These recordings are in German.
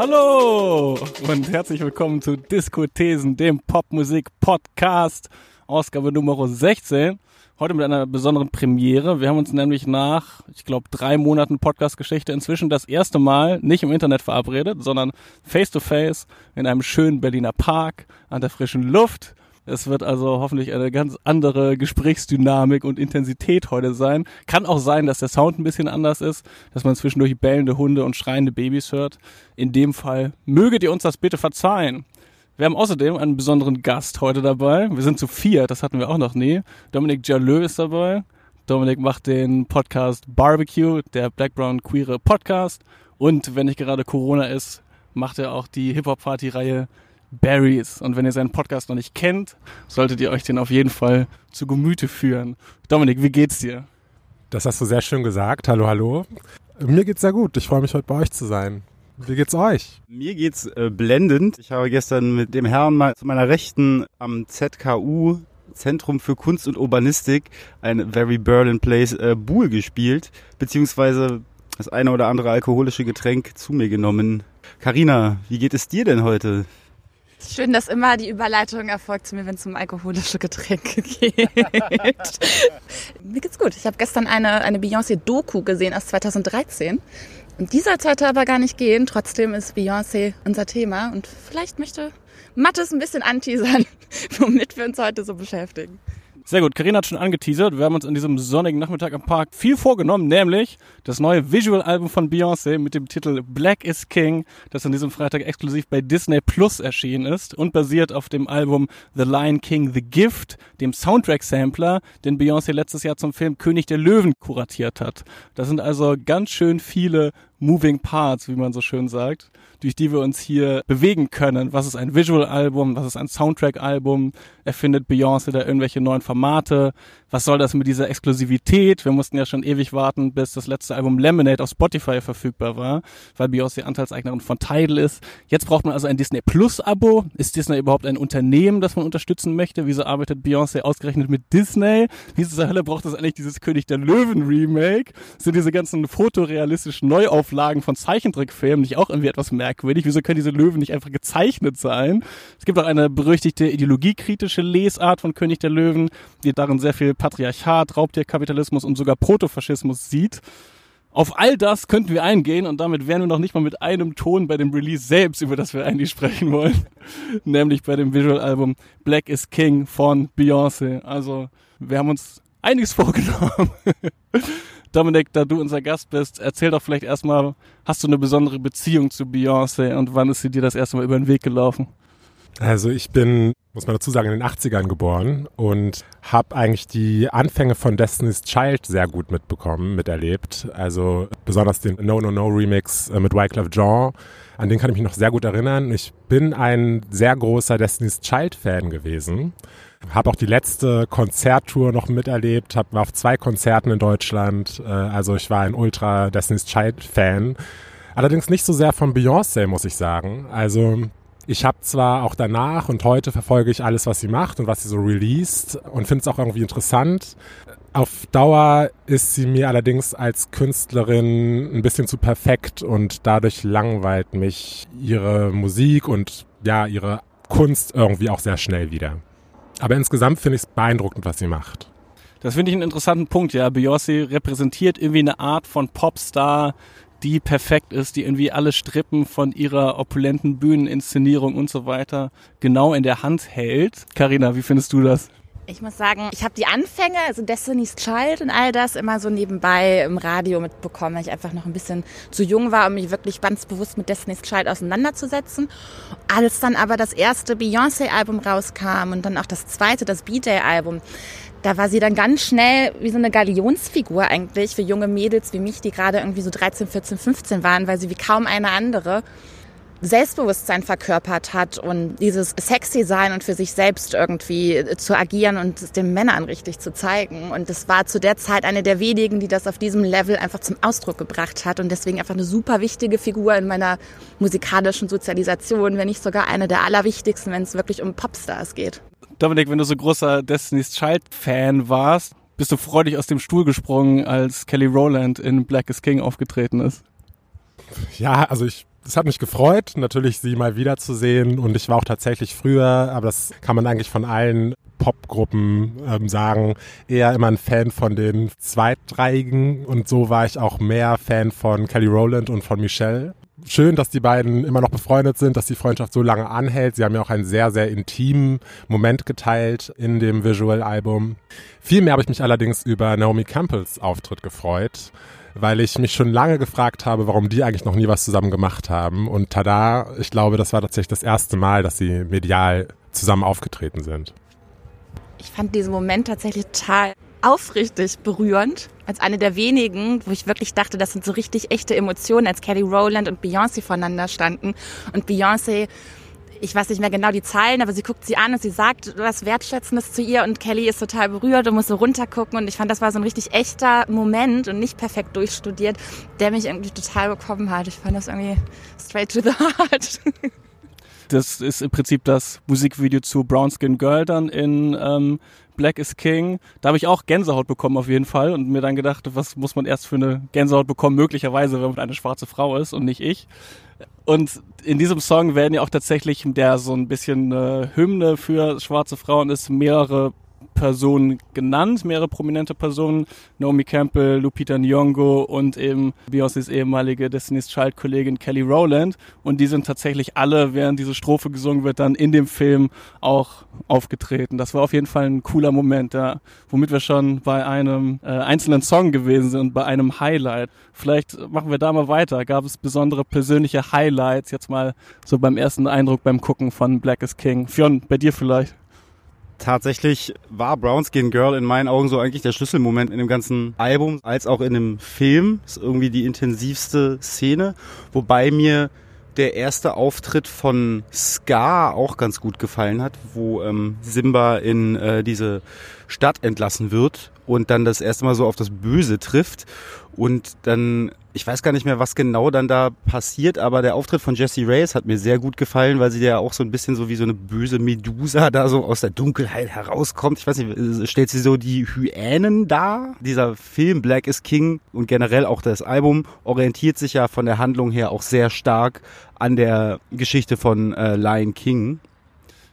Hallo und herzlich willkommen zu Diskothesen, dem Popmusik-Podcast, Ausgabe Nummer 16. Heute mit einer besonderen Premiere. Wir haben uns nämlich nach, ich glaube, drei Monaten Podcast-Geschichte inzwischen das erste Mal nicht im Internet verabredet, sondern face-to-face in einem schönen Berliner Park an der frischen Luft es wird also hoffentlich eine ganz andere Gesprächsdynamik und Intensität heute sein. Kann auch sein, dass der Sound ein bisschen anders ist, dass man zwischendurch bellende Hunde und schreiende Babys hört. In dem Fall möget ihr uns das bitte verzeihen. Wir haben außerdem einen besonderen Gast heute dabei. Wir sind zu vier, das hatten wir auch noch nie. Dominik Jalö ist dabei. Dominik macht den Podcast Barbecue, der Black Brown Queere Podcast. Und wenn nicht gerade Corona ist, macht er auch die Hip-Hop-Party-Reihe Barrys. Und wenn ihr seinen Podcast noch nicht kennt, solltet ihr euch den auf jeden Fall zu Gemüte führen. Dominik, wie geht's dir? Das hast du sehr schön gesagt. Hallo, hallo. Mir geht's sehr gut. Ich freue mich, heute bei euch zu sein. Wie geht's euch? Mir geht's äh, blendend. Ich habe gestern mit dem Herrn mal zu meiner Rechten am ZKU Zentrum für Kunst und Urbanistik ein Very Berlin Place äh, Buhl gespielt, beziehungsweise das eine oder andere alkoholische Getränk zu mir genommen. Karina, wie geht es dir denn heute? Schön, dass immer die Überleitung erfolgt zu mir, wenn es um alkoholische Getränke geht. mir geht's gut. Ich habe gestern eine, eine Beyoncé-Doku gesehen aus 2013. Und die soll aber gar nicht gehen. Trotzdem ist Beyoncé unser Thema. Und vielleicht möchte Mattes ein bisschen anteasern, womit wir uns heute so beschäftigen. Sehr gut, Karina hat schon angeteasert. Wir haben uns an diesem sonnigen Nachmittag am Park viel vorgenommen, nämlich das neue Visual-Album von Beyoncé mit dem Titel Black is King, das an diesem Freitag exklusiv bei Disney Plus erschienen ist und basiert auf dem Album The Lion King The Gift, dem Soundtrack-Sampler, den Beyoncé letztes Jahr zum Film König der Löwen kuratiert hat. Das sind also ganz schön viele Moving Parts, wie man so schön sagt durch die wir uns hier bewegen können. Was ist ein Visual-Album? Was ist ein Soundtrack-Album? Erfindet Beyoncé da irgendwelche neuen Formate? Was soll das mit dieser Exklusivität? Wir mussten ja schon ewig warten, bis das letzte Album Lemonade auf Spotify verfügbar war, weil Beyoncé Anteilseignerin von Tidal ist. Jetzt braucht man also ein Disney Plus-Abo. Ist Disney überhaupt ein Unternehmen, das man unterstützen möchte? Wieso arbeitet Beyoncé ausgerechnet mit Disney? Wieso zur Hölle braucht es eigentlich dieses König der Löwen Remake? Sind diese ganzen fotorealistischen Neuauflagen von Zeichentrickfilmen nicht auch irgendwie etwas merkwürdig. Wieso können diese Löwen nicht einfach gezeichnet sein? Es gibt auch eine berüchtigte ideologiekritische Lesart von König der Löwen, die darin sehr viel Patriarchat, Raubtierkapitalismus und sogar Protofaschismus sieht. Auf all das könnten wir eingehen und damit wären wir noch nicht mal mit einem Ton bei dem Release selbst, über das wir eigentlich sprechen wollen. Nämlich bei dem Visual-Album Black is King von Beyoncé. Also, wir haben uns einiges vorgenommen. Dominik, da du unser Gast bist, erzähl doch vielleicht erstmal, hast du eine besondere Beziehung zu Beyoncé und wann ist sie dir das erste Mal über den Weg gelaufen? Also ich bin, muss man dazu sagen, in den 80ern geboren und habe eigentlich die Anfänge von Destiny's Child sehr gut mitbekommen, miterlebt. Also besonders den No No No Remix äh, mit Wyclef Jean, an den kann ich mich noch sehr gut erinnern. Ich bin ein sehr großer Destiny's Child Fan gewesen habe auch die letzte Konzerttour noch miterlebt, hab, war auf zwei Konzerten in Deutschland. Äh, also ich war ein Ultra Destiny's Child Fan. Allerdings nicht so sehr von Beyoncé, muss ich sagen. Also ich habe zwar auch danach und heute verfolge ich alles, was sie macht und was sie so released und finde es auch irgendwie interessant. Auf Dauer ist sie mir allerdings als Künstlerin ein bisschen zu perfekt und dadurch langweilt mich ihre Musik und ja, ihre Kunst irgendwie auch sehr schnell wieder. Aber insgesamt finde ich es beeindruckend, was sie macht. Das finde ich einen interessanten Punkt, ja. Beyoncé repräsentiert irgendwie eine Art von Popstar, die perfekt ist, die irgendwie alle Strippen von ihrer opulenten Bühneninszenierung und so weiter genau in der Hand hält. Karina, wie findest du das? Ich muss sagen, ich habe die Anfänge, also Destiny's Child und all das immer so nebenbei im Radio mitbekommen, weil ich einfach noch ein bisschen zu jung war, um mich wirklich ganz bewusst mit Destiny's Child auseinanderzusetzen. Als dann aber das erste Beyoncé-Album rauskam und dann auch das zweite, das B-Day-Album, da war sie dann ganz schnell wie so eine Galionsfigur eigentlich für junge Mädels wie mich, die gerade irgendwie so 13, 14, 15 waren, weil sie wie kaum eine andere Selbstbewusstsein verkörpert hat und dieses sexy sein und für sich selbst irgendwie zu agieren und es den Männern richtig zu zeigen. Und das war zu der Zeit eine der wenigen, die das auf diesem Level einfach zum Ausdruck gebracht hat und deswegen einfach eine super wichtige Figur in meiner musikalischen Sozialisation, wenn nicht sogar eine der allerwichtigsten, wenn es wirklich um Popstars geht. Dominik, wenn du so großer Destiny's Child Fan warst, bist du freudig aus dem Stuhl gesprungen, als Kelly Rowland in Black is King aufgetreten ist? Ja, also ich es hat mich gefreut, natürlich sie mal wiederzusehen und ich war auch tatsächlich früher, aber das kann man eigentlich von allen Popgruppen ähm, sagen, eher immer ein Fan von den Zweitreigen und so war ich auch mehr Fan von Kelly Rowland und von Michelle. Schön, dass die beiden immer noch befreundet sind, dass die Freundschaft so lange anhält. Sie haben ja auch einen sehr, sehr intimen Moment geteilt in dem Visual-Album. Viel mehr habe ich mich allerdings über Naomi Campbells Auftritt gefreut weil ich mich schon lange gefragt habe, warum die eigentlich noch nie was zusammen gemacht haben. Und tada, ich glaube, das war tatsächlich das erste Mal, dass sie medial zusammen aufgetreten sind. Ich fand diesen Moment tatsächlich total aufrichtig berührend. Als eine der wenigen, wo ich wirklich dachte, das sind so richtig echte Emotionen, als Kelly Rowland und Beyoncé voneinander standen. Und Beyoncé ich weiß nicht mehr genau die Zeilen, aber sie guckt sie an und sie sagt was Wertschätzendes zu ihr und Kelly ist total berührt und muss so runtergucken und ich fand, das war so ein richtig echter Moment und nicht perfekt durchstudiert, der mich irgendwie total bekommen hat. Ich fand das irgendwie straight to the heart. Das ist im Prinzip das Musikvideo zu Brown Skin Girl dann in ähm, Black is King. Da habe ich auch Gänsehaut bekommen auf jeden Fall und mir dann gedacht, was muss man erst für eine Gänsehaut bekommen, möglicherweise, wenn man eine schwarze Frau ist und nicht ich. Und in diesem Song werden ja auch tatsächlich, der so ein bisschen äh, Hymne für schwarze Frauen ist, mehrere Personen genannt, mehrere prominente Personen, Naomi Campbell, Lupita Nyong'o und eben Beyoncés ehemalige Destiny's Child Kollegin Kelly Rowland und die sind tatsächlich alle, während diese Strophe gesungen wird, dann in dem Film auch aufgetreten. Das war auf jeden Fall ein cooler Moment, ja, womit wir schon bei einem äh, einzelnen Song gewesen sind, bei einem Highlight. Vielleicht machen wir da mal weiter. Gab es besondere persönliche Highlights jetzt mal so beim ersten Eindruck beim Gucken von Black is King? Fionn, bei dir vielleicht? Tatsächlich war Brown Skin Girl in meinen Augen so eigentlich der Schlüsselmoment in dem ganzen Album, als auch in dem Film. Ist irgendwie die intensivste Szene, wobei mir der erste Auftritt von Scar auch ganz gut gefallen hat, wo ähm, Simba in äh, diese Stadt entlassen wird und dann das erste Mal so auf das Böse trifft und dann ich weiß gar nicht mehr, was genau dann da passiert, aber der Auftritt von Jessie Reyes hat mir sehr gut gefallen, weil sie ja auch so ein bisschen so wie so eine böse Medusa da so aus der Dunkelheit herauskommt. Ich weiß nicht, stellt sie so die Hyänen dar? Dieser Film Black is King und generell auch das Album orientiert sich ja von der Handlung her auch sehr stark an der Geschichte von äh, Lion King.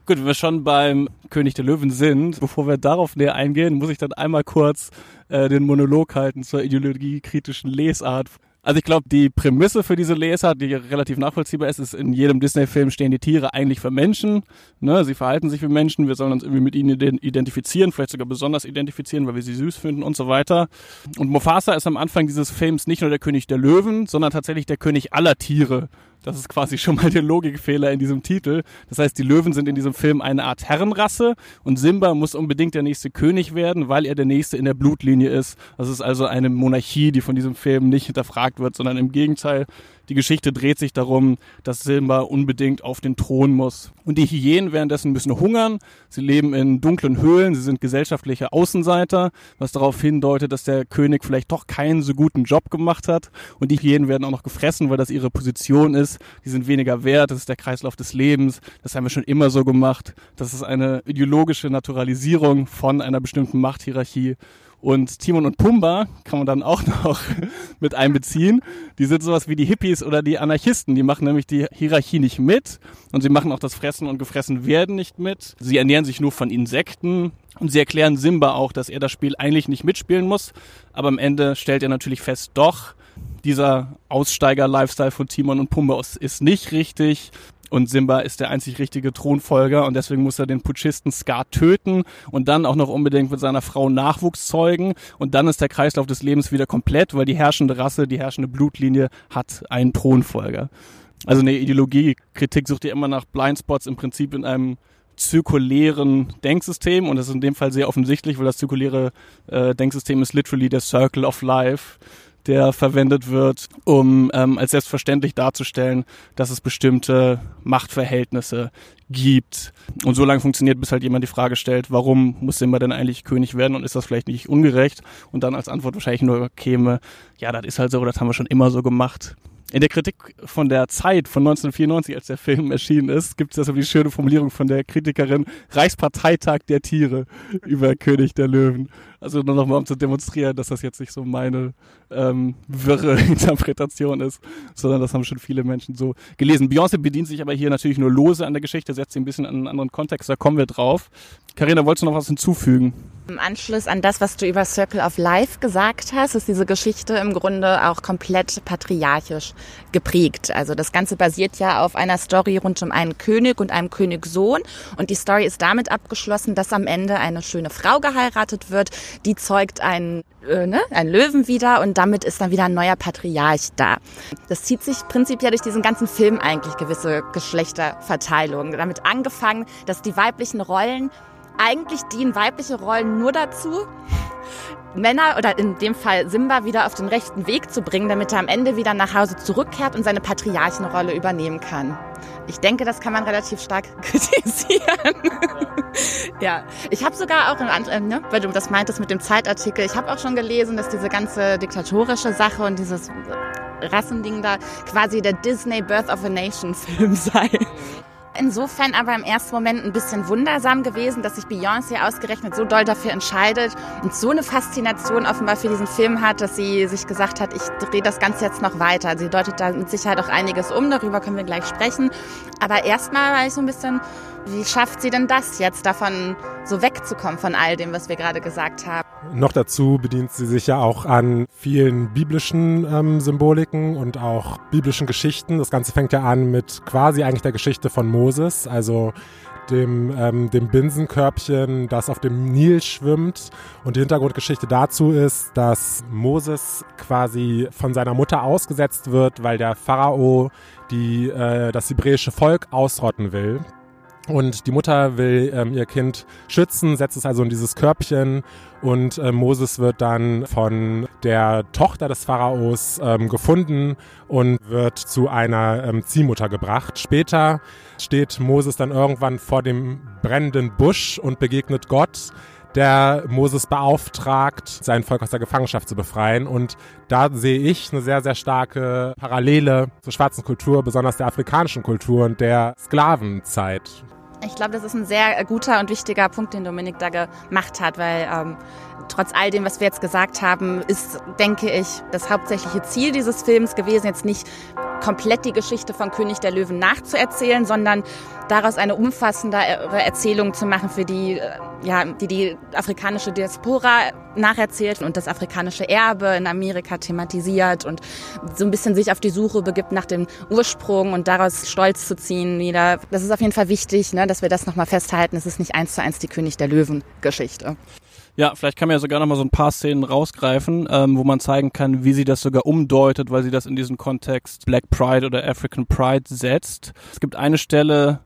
Gut, wenn wir schon beim König der Löwen sind, bevor wir darauf näher eingehen, muss ich dann einmal kurz äh, den Monolog halten zur ideologiekritischen Lesart also ich glaube, die Prämisse für diese Leser, die relativ nachvollziehbar ist, ist, in jedem Disney-Film stehen die Tiere eigentlich für Menschen. Ne? Sie verhalten sich wie Menschen, wir sollen uns irgendwie mit ihnen identifizieren, vielleicht sogar besonders identifizieren, weil wir sie süß finden und so weiter. Und Mufasa ist am Anfang dieses Films nicht nur der König der Löwen, sondern tatsächlich der König aller Tiere. Das ist quasi schon mal der Logikfehler in diesem Titel. Das heißt, die Löwen sind in diesem Film eine Art Herrenrasse und Simba muss unbedingt der nächste König werden, weil er der nächste in der Blutlinie ist. Das ist also eine Monarchie, die von diesem Film nicht hinterfragt wird, sondern im Gegenteil die Geschichte dreht sich darum, dass Simba unbedingt auf den Thron muss. Und die Hyänen währenddessen müssen hungern. Sie leben in dunklen Höhlen. Sie sind gesellschaftliche Außenseiter, was darauf hindeutet, dass der König vielleicht doch keinen so guten Job gemacht hat. Und die Hyänen werden auch noch gefressen, weil das ihre Position ist. Die sind weniger wert. Das ist der Kreislauf des Lebens. Das haben wir schon immer so gemacht. Das ist eine ideologische Naturalisierung von einer bestimmten Machthierarchie. Und Timon und Pumba kann man dann auch noch mit einbeziehen. Die sind sowas wie die Hippies oder die Anarchisten. Die machen nämlich die Hierarchie nicht mit und sie machen auch das Fressen und gefressen werden nicht mit. Sie ernähren sich nur von Insekten und sie erklären Simba auch, dass er das Spiel eigentlich nicht mitspielen muss. Aber am Ende stellt er natürlich fest, doch, dieser Aussteiger-Lifestyle von Timon und Pumba ist nicht richtig. Und Simba ist der einzig richtige Thronfolger und deswegen muss er den Putschisten Scar töten und dann auch noch unbedingt mit seiner Frau Nachwuchs zeugen. Und dann ist der Kreislauf des Lebens wieder komplett, weil die herrschende Rasse, die herrschende Blutlinie hat einen Thronfolger. Also eine Ideologiekritik sucht ja immer nach Blindspots im Prinzip in einem zirkulären Denksystem und das ist in dem Fall sehr offensichtlich, weil das zirkuläre äh, Denksystem ist literally der Circle of Life der verwendet wird, um ähm, als selbstverständlich darzustellen, dass es bestimmte Machtverhältnisse gibt. Und so lange funktioniert, bis halt jemand die Frage stellt, warum muss Simba denn eigentlich König werden und ist das vielleicht nicht ungerecht? Und dann als Antwort wahrscheinlich nur käme, ja, das ist halt so, das haben wir schon immer so gemacht. In der Kritik von der Zeit von 1994, als der Film erschienen ist, gibt es also die schöne Formulierung von der Kritikerin Reichsparteitag der Tiere über König der Löwen. Also nur nochmal, um zu demonstrieren, dass das jetzt nicht so meine ähm, wirre Interpretation ist, sondern das haben schon viele Menschen so gelesen. Beyoncé bedient sich aber hier natürlich nur lose an der Geschichte, setzt sie ein bisschen an einen anderen Kontext, da kommen wir drauf. Karina, wolltest du noch was hinzufügen? Im Anschluss an das, was du über Circle of Life gesagt hast, ist diese Geschichte im Grunde auch komplett patriarchisch geprägt. Also das Ganze basiert ja auf einer Story rund um einen König und einem Königssohn. Und die Story ist damit abgeschlossen, dass am Ende eine schöne Frau geheiratet wird, die zeugt einen, äh, ne, einen Löwen wieder und damit ist dann wieder ein neuer Patriarch da. Das zieht sich prinzipiell durch diesen ganzen Film eigentlich gewisse Geschlechterverteilung. Damit angefangen, dass die weiblichen Rollen eigentlich dienen weibliche Rollen nur dazu, Männer oder in dem Fall Simba wieder auf den rechten Weg zu bringen, damit er am Ende wieder nach Hause zurückkehrt und seine Patriarchenrolle übernehmen kann. Ich denke, das kann man relativ stark kritisieren. ja, ich habe sogar auch, in, ne, weil du das meintest mit dem Zeitartikel, ich habe auch schon gelesen, dass diese ganze diktatorische Sache und dieses Rassending da quasi der Disney Birth of a Nation Film sei. Insofern aber im ersten Moment ein bisschen wundersam gewesen, dass sich Beyoncé ausgerechnet so doll dafür entscheidet und so eine Faszination offenbar für diesen Film hat, dass sie sich gesagt hat, ich drehe das Ganze jetzt noch weiter. Sie deutet da mit Sicherheit auch einiges um, darüber können wir gleich sprechen. Aber erstmal war ich so ein bisschen, wie schafft sie denn das jetzt, davon so wegzukommen von all dem, was wir gerade gesagt haben? Noch dazu bedient sie sich ja auch an vielen biblischen ähm, Symboliken und auch biblischen Geschichten. Das Ganze fängt ja an mit quasi eigentlich der Geschichte von Moses, also dem, ähm, dem Binsenkörbchen, das auf dem Nil schwimmt. Und die Hintergrundgeschichte dazu ist, dass Moses quasi von seiner Mutter ausgesetzt wird, weil der Pharao die, äh, das hebräische Volk ausrotten will. Und die Mutter will ähm, ihr Kind schützen, setzt es also in dieses Körbchen und äh, Moses wird dann von der Tochter des Pharaos ähm, gefunden und wird zu einer ähm, Ziehmutter gebracht. Später steht Moses dann irgendwann vor dem brennenden Busch und begegnet Gott der Moses beauftragt, sein Volk aus der Gefangenschaft zu befreien. Und da sehe ich eine sehr, sehr starke Parallele zur schwarzen Kultur, besonders der afrikanischen Kultur und der Sklavenzeit. Ich glaube, das ist ein sehr guter und wichtiger Punkt, den Dominik da gemacht hat, weil ähm, trotz all dem, was wir jetzt gesagt haben, ist, denke ich, das hauptsächliche Ziel dieses Films gewesen, jetzt nicht komplett die Geschichte von König der Löwen nachzuerzählen, sondern daraus eine umfassendere Erzählung zu machen, für die, äh, ja, die die afrikanische Diaspora nacherzählt und das afrikanische Erbe in Amerika thematisiert und so ein bisschen sich auf die Suche begibt nach dem Ursprung und daraus Stolz zu ziehen wieder. Das ist auf jeden Fall wichtig, ne, dass wir das nochmal festhalten. Es ist nicht eins zu eins die König der Löwen Geschichte. Ja, vielleicht kann man ja sogar noch mal so ein paar Szenen rausgreifen, ähm, wo man zeigen kann, wie sie das sogar umdeutet, weil sie das in diesen Kontext Black Pride oder African Pride setzt. Es gibt eine Stelle,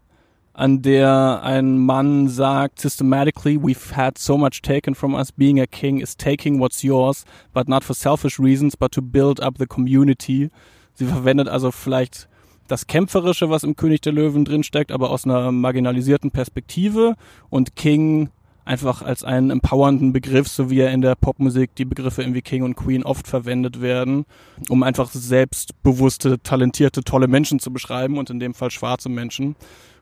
an der ein Mann sagt, systematically, we've had so much taken from us. Being a king is taking what's yours, but not for selfish reasons, but to build up the community. Sie verwendet also vielleicht das Kämpferische, was im König der Löwen drinsteckt, aber aus einer marginalisierten Perspektive und King einfach als einen empowernden Begriff, so wie er in der Popmusik die Begriffe irgendwie King und Queen oft verwendet werden, um einfach selbstbewusste, talentierte, tolle Menschen zu beschreiben und in dem Fall schwarze Menschen.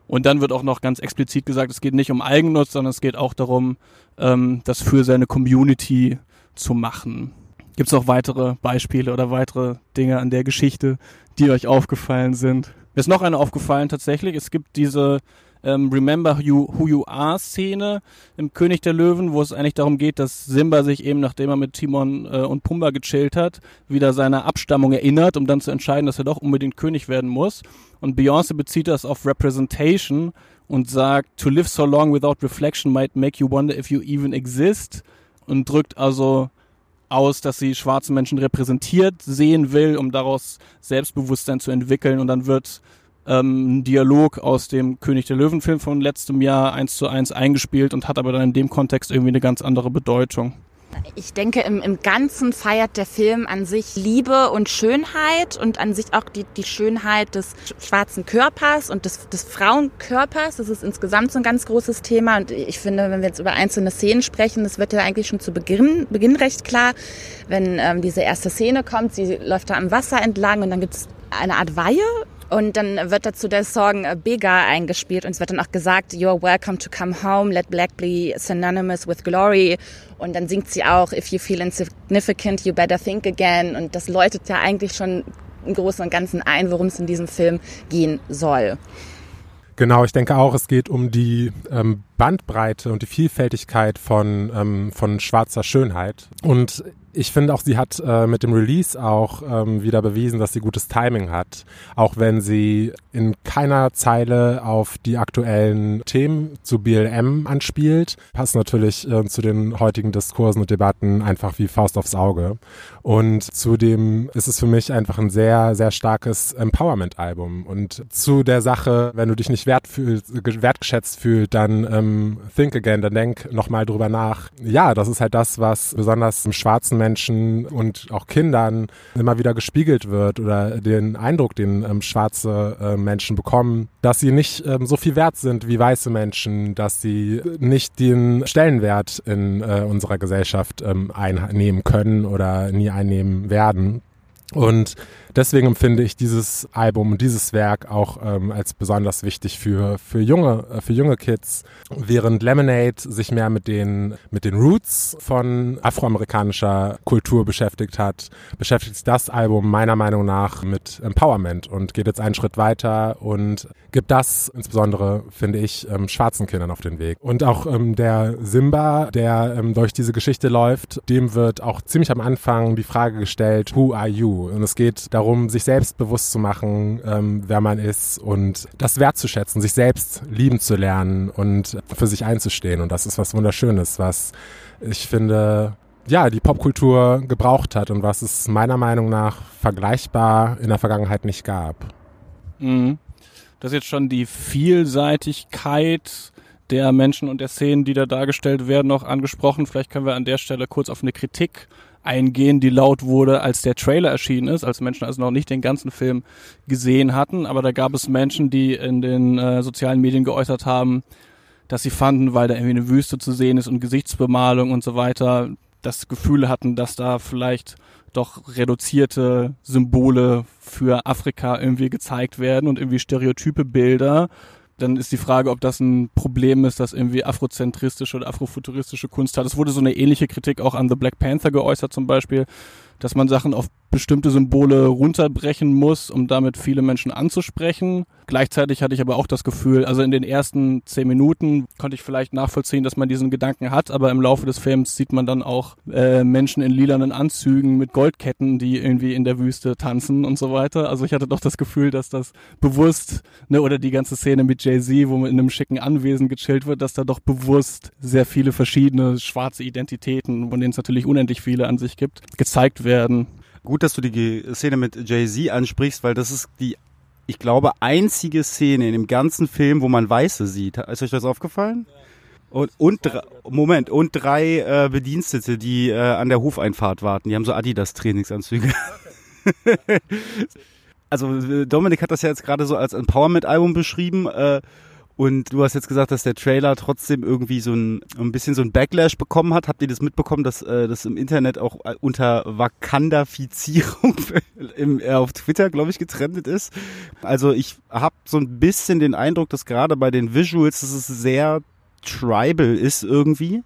Und dann wird auch noch ganz explizit gesagt, es geht nicht um Eigennutz, sondern es geht auch darum, ähm, das für seine Community zu machen. Gibt es noch weitere Beispiele oder weitere Dinge an der Geschichte, die euch aufgefallen sind? Mir ist noch eine aufgefallen tatsächlich. Es gibt diese ähm, Remember you, Who You Are Szene im König der Löwen, wo es eigentlich darum geht, dass Simba sich eben, nachdem er mit Timon äh, und Pumba gechillt hat, wieder seiner Abstammung erinnert, um dann zu entscheiden, dass er doch unbedingt König werden muss. Und Beyoncé bezieht das auf Representation und sagt, to live so long without reflection might make you wonder if you even exist und drückt also aus, dass sie schwarze Menschen repräsentiert sehen will, um daraus Selbstbewusstsein zu entwickeln und dann wird ähm, Dialog aus dem König der Löwen-Film von letztem Jahr eins zu eins eingespielt und hat aber dann in dem Kontext irgendwie eine ganz andere Bedeutung. Ich denke, im, im Ganzen feiert der Film an sich Liebe und Schönheit und an sich auch die, die Schönheit des schwarzen Körpers und des, des Frauenkörpers. Das ist insgesamt so ein ganz großes Thema. Und ich finde, wenn wir jetzt über einzelne Szenen sprechen, das wird ja eigentlich schon zu Beginn, Beginn recht klar. Wenn ähm, diese erste Szene kommt, sie läuft da am Wasser entlang und dann gibt es eine Art Weihe und dann wird dazu der Song Bega eingespielt und es wird dann auch gesagt, You're welcome to come home, let black be synonymous with glory. Und dann singt sie auch, If you feel insignificant, you better think again. Und das läutet ja eigentlich schon im Großen und Ganzen ein, worum es in diesem Film gehen soll. Genau, ich denke auch, es geht um die ähm, Bandbreite und die Vielfältigkeit von, ähm, von schwarzer Schönheit. Und ich finde auch, sie hat äh, mit dem Release auch ähm, wieder bewiesen, dass sie gutes Timing hat. Auch wenn sie in keiner Zeile auf die aktuellen Themen zu BLM anspielt, passt natürlich äh, zu den heutigen Diskursen und Debatten einfach wie Faust aufs Auge. Und zudem ist es für mich einfach ein sehr, sehr starkes Empowerment-Album. Und zu der Sache, wenn du dich nicht wertgeschätzt fühlst, dann ähm, think again, dann denk nochmal drüber nach. Ja, das ist halt das, was besonders im schwarzen Menschen und auch Kindern immer wieder gespiegelt wird oder den Eindruck, den ähm, schwarze äh, Menschen bekommen, dass sie nicht ähm, so viel wert sind wie weiße Menschen, dass sie nicht den Stellenwert in äh, unserer Gesellschaft ähm, einnehmen können oder nie einnehmen werden. Und deswegen empfinde ich dieses Album und dieses Werk auch ähm, als besonders wichtig für, für junge, äh, für junge Kids. Während Lemonade sich mehr mit den, mit den Roots von afroamerikanischer Kultur beschäftigt hat, beschäftigt sich das Album meiner Meinung nach mit Empowerment und geht jetzt einen Schritt weiter und gibt das insbesondere, finde ich, ähm, schwarzen Kindern auf den Weg. Und auch ähm, der Simba, der ähm, durch diese Geschichte läuft, dem wird auch ziemlich am Anfang die Frage gestellt, who are you? Und es geht darum, sich selbst bewusst zu machen, ähm, wer man ist und das wertzuschätzen, sich selbst lieben zu lernen und für sich einzustehen. Und das ist was Wunderschönes, was ich finde, ja, die Popkultur gebraucht hat und was es meiner Meinung nach vergleichbar in der Vergangenheit nicht gab. Mhm. Das ist jetzt schon die Vielseitigkeit der Menschen und der Szenen, die da dargestellt werden, noch angesprochen. Vielleicht können wir an der Stelle kurz auf eine Kritik eingehen, die laut wurde, als der Trailer erschienen ist, als Menschen also noch nicht den ganzen Film gesehen hatten. Aber da gab es Menschen, die in den äh, sozialen Medien geäußert haben, dass sie fanden, weil da irgendwie eine Wüste zu sehen ist und Gesichtsbemalung und so weiter, das Gefühl hatten, dass da vielleicht doch reduzierte Symbole für Afrika irgendwie gezeigt werden und irgendwie stereotype Bilder dann ist die Frage, ob das ein Problem ist, dass irgendwie afrozentristische oder afrofuturistische Kunst hat. Es wurde so eine ähnliche Kritik auch an The Black Panther geäußert zum Beispiel, dass man Sachen auf bestimmte Symbole runterbrechen muss, um damit viele Menschen anzusprechen. Gleichzeitig hatte ich aber auch das Gefühl, also in den ersten zehn Minuten konnte ich vielleicht nachvollziehen, dass man diesen Gedanken hat, aber im Laufe des Films sieht man dann auch äh, Menschen in lilanen Anzügen mit Goldketten, die irgendwie in der Wüste tanzen und so weiter. Also ich hatte doch das Gefühl, dass das bewusst, ne, oder die ganze Szene mit Jay-Z, wo man in einem schicken Anwesen gechillt wird, dass da doch bewusst sehr viele verschiedene schwarze Identitäten, von denen es natürlich unendlich viele an sich gibt, gezeigt werden. Gut, dass du die Szene mit Jay-Z ansprichst, weil das ist die, ich glaube, einzige Szene in dem ganzen Film, wo man Weiße sieht. Ist euch das aufgefallen? Und, und Moment, und drei äh, Bedienstete, die äh, an der Hofeinfahrt warten. Die haben so Adidas-Trainingsanzüge. also Dominik hat das ja jetzt gerade so als Empowerment-Album beschrieben. Äh, und du hast jetzt gesagt, dass der Trailer trotzdem irgendwie so ein, ein bisschen so ein Backlash bekommen hat. Habt ihr das mitbekommen, dass äh, das im Internet auch äh, unter Wakandafizierung im, äh, auf Twitter, glaube ich, getrennt ist? Also ich habe so ein bisschen den Eindruck, dass gerade bei den Visuals, dass es sehr tribal ist irgendwie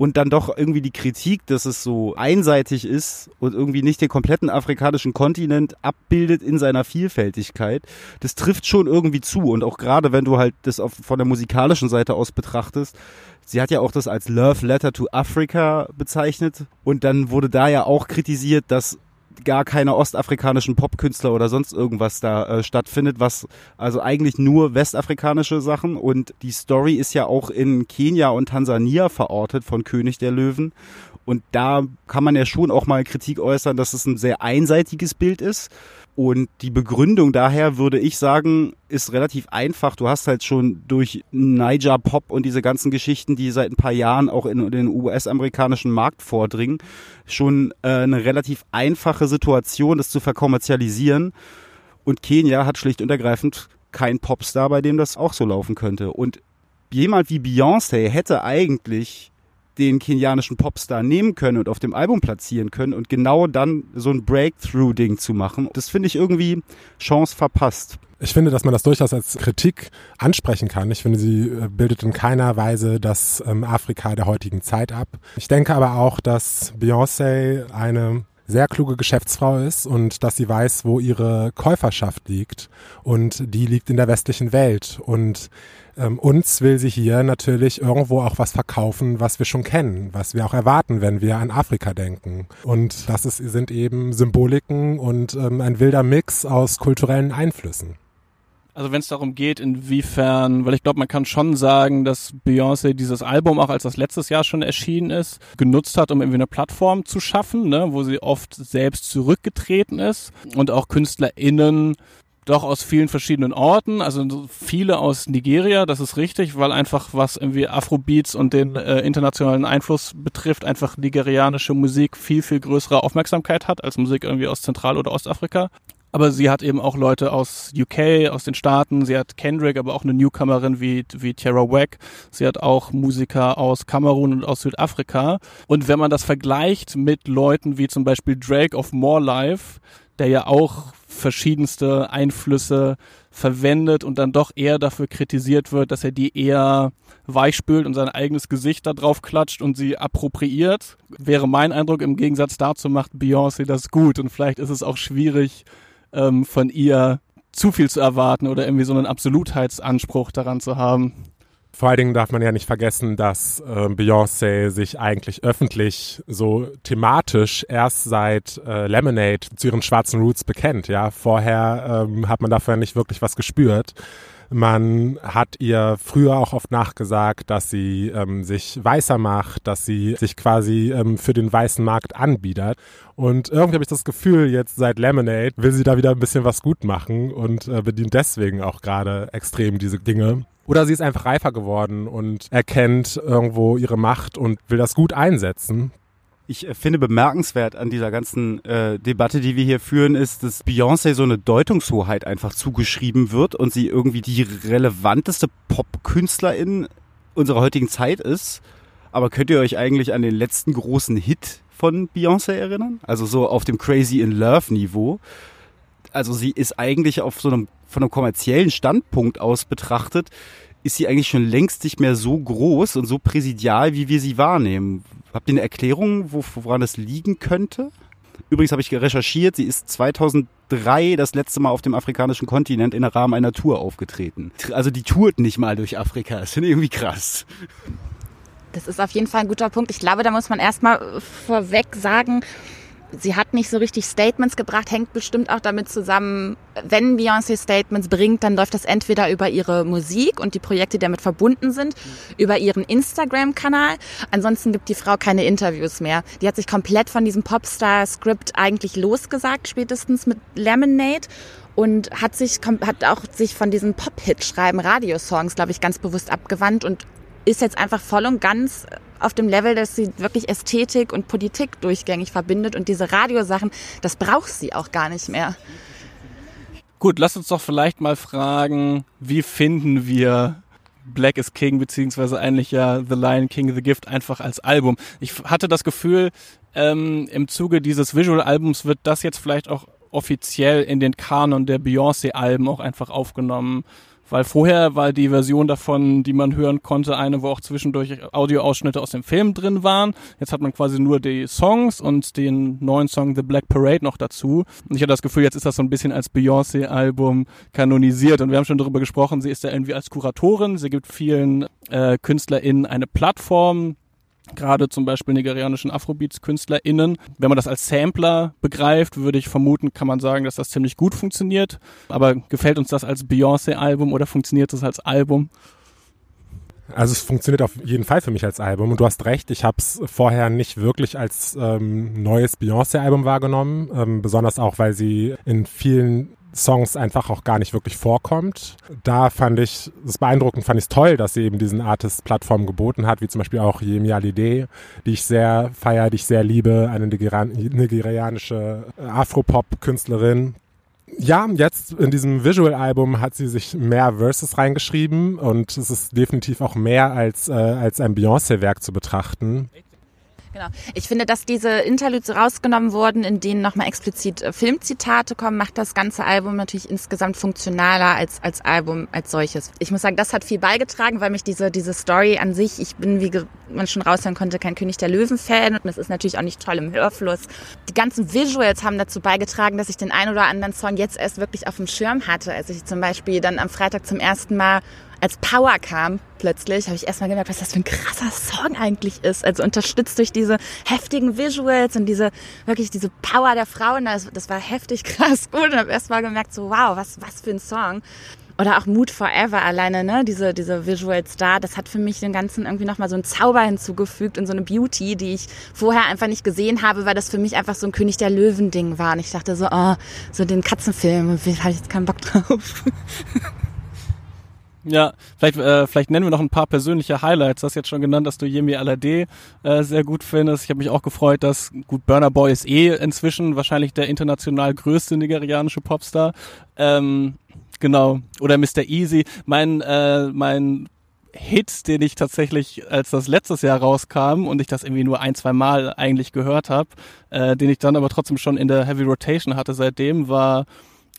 und dann doch irgendwie die Kritik, dass es so einseitig ist und irgendwie nicht den kompletten afrikanischen Kontinent abbildet in seiner Vielfältigkeit, das trifft schon irgendwie zu. Und auch gerade wenn du halt das auf, von der musikalischen Seite aus betrachtest, sie hat ja auch das als Love Letter to Africa bezeichnet und dann wurde da ja auch kritisiert, dass gar keine ostafrikanischen Popkünstler oder sonst irgendwas da äh, stattfindet, was also eigentlich nur westafrikanische Sachen. Und die Story ist ja auch in Kenia und Tansania verortet von König der Löwen. Und da kann man ja schon auch mal Kritik äußern, dass es ein sehr einseitiges Bild ist und die Begründung daher würde ich sagen, ist relativ einfach. Du hast halt schon durch Niger Pop und diese ganzen Geschichten, die seit ein paar Jahren auch in den US-amerikanischen Markt vordringen, schon äh, eine relativ einfache Situation, das zu verkommerzialisieren. Und Kenia hat schlicht und ergreifend keinen Popstar, bei dem das auch so laufen könnte. Und jemand wie Beyoncé hätte eigentlich den kenianischen Popstar nehmen können und auf dem Album platzieren können und genau dann so ein Breakthrough-Ding zu machen. Das finde ich irgendwie Chance verpasst. Ich finde, dass man das durchaus als Kritik ansprechen kann. Ich finde, sie äh, bildet in keiner Weise das ähm, Afrika der heutigen Zeit ab. Ich denke aber auch, dass Beyoncé eine sehr kluge Geschäftsfrau ist und dass sie weiß, wo ihre Käuferschaft liegt. Und die liegt in der westlichen Welt. Und ähm, uns will sie hier natürlich irgendwo auch was verkaufen, was wir schon kennen, was wir auch erwarten, wenn wir an Afrika denken. Und das ist, sind eben Symboliken und ähm, ein wilder Mix aus kulturellen Einflüssen. Also wenn es darum geht, inwiefern, weil ich glaube, man kann schon sagen, dass Beyoncé dieses Album auch als das letztes Jahr schon erschienen ist, genutzt hat, um irgendwie eine Plattform zu schaffen, ne, wo sie oft selbst zurückgetreten ist und auch KünstlerInnen doch aus vielen verschiedenen Orten, also viele aus Nigeria, das ist richtig, weil einfach was irgendwie Afrobeats und den äh, internationalen Einfluss betrifft, einfach nigerianische Musik viel, viel größere Aufmerksamkeit hat als Musik irgendwie aus Zentral- oder Ostafrika. Aber sie hat eben auch Leute aus UK, aus den Staaten. Sie hat Kendrick, aber auch eine Newcomerin wie, wie Tierra Wack. Sie hat auch Musiker aus Kamerun und aus Südafrika. Und wenn man das vergleicht mit Leuten wie zum Beispiel Drake of More Life, der ja auch verschiedenste Einflüsse verwendet und dann doch eher dafür kritisiert wird, dass er die eher weichspült und sein eigenes Gesicht da drauf klatscht und sie appropriiert, wäre mein Eindruck, im Gegensatz dazu macht Beyoncé das gut und vielleicht ist es auch schwierig, ähm, von ihr zu viel zu erwarten oder irgendwie so einen Absolutheitsanspruch daran zu haben. Vor allen Dingen darf man ja nicht vergessen, dass äh, Beyoncé sich eigentlich öffentlich so thematisch erst seit äh, Lemonade zu ihren schwarzen Roots bekennt. Ja, vorher ähm, hat man dafür nicht wirklich was gespürt. Man hat ihr früher auch oft nachgesagt, dass sie ähm, sich weißer macht, dass sie sich quasi ähm, für den weißen Markt anbietet. Und irgendwie habe ich das Gefühl, jetzt seit Lemonade will sie da wieder ein bisschen was gut machen und äh, bedient deswegen auch gerade extrem diese Dinge. Oder sie ist einfach reifer geworden und erkennt irgendwo ihre Macht und will das gut einsetzen. Ich äh, finde bemerkenswert an dieser ganzen äh, Debatte, die wir hier führen, ist, dass Beyoncé so eine Deutungshoheit einfach zugeschrieben wird und sie irgendwie die relevanteste Popkünstlerin unserer heutigen Zeit ist. Aber könnt ihr euch eigentlich an den letzten großen Hit von Beyoncé erinnern? Also so auf dem Crazy in Love Niveau. Also sie ist eigentlich auf so einem, von einem kommerziellen Standpunkt aus betrachtet, ist sie eigentlich schon längst nicht mehr so groß und so präsidial, wie wir sie wahrnehmen. Habt ihr eine Erklärung, woran das liegen könnte? Übrigens habe ich recherchiert, sie ist 2003 das letzte Mal auf dem afrikanischen Kontinent im Rahmen einer Tour aufgetreten. Also die tourt nicht mal durch Afrika. Das finde ich irgendwie krass. Das ist auf jeden Fall ein guter Punkt. Ich glaube, da muss man erstmal vorweg sagen, sie hat nicht so richtig Statements gebracht, hängt bestimmt auch damit zusammen, wenn Beyoncé Statements bringt, dann läuft das entweder über ihre Musik und die Projekte, die damit verbunden sind, über ihren Instagram-Kanal. Ansonsten gibt die Frau keine Interviews mehr. Die hat sich komplett von diesem Popstar-Skript eigentlich losgesagt, spätestens mit Lemonade und hat sich hat auch sich von diesen Pop-Hit-Schreiben, Radiosongs, glaube ich, ganz bewusst abgewandt und ist jetzt einfach voll und ganz auf dem Level, dass sie wirklich Ästhetik und Politik durchgängig verbindet und diese Radiosachen, das braucht sie auch gar nicht mehr. Gut, lass uns doch vielleicht mal fragen, wie finden wir Black is King, beziehungsweise eigentlich ja The Lion King, The Gift einfach als Album. Ich hatte das Gefühl, ähm, im Zuge dieses Visual-Albums wird das jetzt vielleicht auch offiziell in den Kanon der Beyoncé-Alben auch einfach aufgenommen. Weil vorher war die Version davon, die man hören konnte, eine, wo auch zwischendurch Audioausschnitte aus dem Film drin waren. Jetzt hat man quasi nur die Songs und den neuen Song The Black Parade noch dazu. Und ich hatte das Gefühl, jetzt ist das so ein bisschen als Beyoncé-Album kanonisiert. Und wir haben schon darüber gesprochen, sie ist da irgendwie als Kuratorin. Sie gibt vielen äh, KünstlerInnen eine Plattform, gerade zum Beispiel nigerianischen Afrobeats-KünstlerInnen. Wenn man das als Sampler begreift, würde ich vermuten, kann man sagen, dass das ziemlich gut funktioniert. Aber gefällt uns das als Beyoncé-Album oder funktioniert das als Album? Also es funktioniert auf jeden Fall für mich als Album und du hast recht, ich habe es vorher nicht wirklich als ähm, neues Beyoncé-Album wahrgenommen, ähm, besonders auch, weil sie in vielen Songs einfach auch gar nicht wirklich vorkommt. Da fand ich es beeindruckend, fand ich es toll, dass sie eben diesen Artist-Plattform geboten hat, wie zum Beispiel auch Yemi Alide, die ich sehr feiere, die ich sehr liebe, eine nigerianische Afropop-Künstlerin, Ja, jetzt in diesem Visual-Album hat sie sich mehr Verses reingeschrieben und es ist definitiv auch mehr als, äh, als ein Beyoncé-Werk zu betrachten. Genau. Ich finde, dass diese Interludes rausgenommen wurden, in denen nochmal explizit äh, Filmzitate kommen, macht das ganze Album natürlich insgesamt funktionaler als, als Album als solches. Ich muss sagen, das hat viel beigetragen, weil mich diese, diese Story an sich, ich bin, wie man schon raushören konnte, kein König der Löwen-Fan und es ist natürlich auch nicht toll im Hörfluss. Die ganzen Visuals haben dazu beigetragen, dass ich den ein oder anderen Song jetzt erst wirklich auf dem Schirm hatte. Als ich zum Beispiel dann am Freitag zum ersten Mal als Power kam plötzlich, habe ich erstmal gemerkt, was das für ein krasser Song eigentlich ist. Also unterstützt durch diese heftigen Visuals und diese wirklich diese Power der Frauen, das, das war heftig krass gut und habe erstmal gemerkt, so wow, was was für ein Song. Oder auch Mood Forever alleine, ne? Diese, diese Visuals da, das hat für mich den Ganzen irgendwie nochmal so einen Zauber hinzugefügt und so eine Beauty, die ich vorher einfach nicht gesehen habe, weil das für mich einfach so ein König der Löwen-Ding war. Und ich dachte so, oh, so den Katzenfilm, habe ich jetzt keinen Bock drauf. Ja, vielleicht, äh, vielleicht nennen wir noch ein paar persönliche Highlights. Du hast jetzt schon genannt, dass du Yemi Alade äh, sehr gut findest. Ich habe mich auch gefreut, dass gut Burner Boy ist eh inzwischen wahrscheinlich der international größte nigerianische Popstar. Ähm, genau. Oder Mr. Easy. Mein, äh, mein Hit, den ich tatsächlich, als das letztes Jahr rauskam und ich das irgendwie nur ein, zwei Mal eigentlich gehört habe, äh, den ich dann aber trotzdem schon in der Heavy Rotation hatte seitdem, war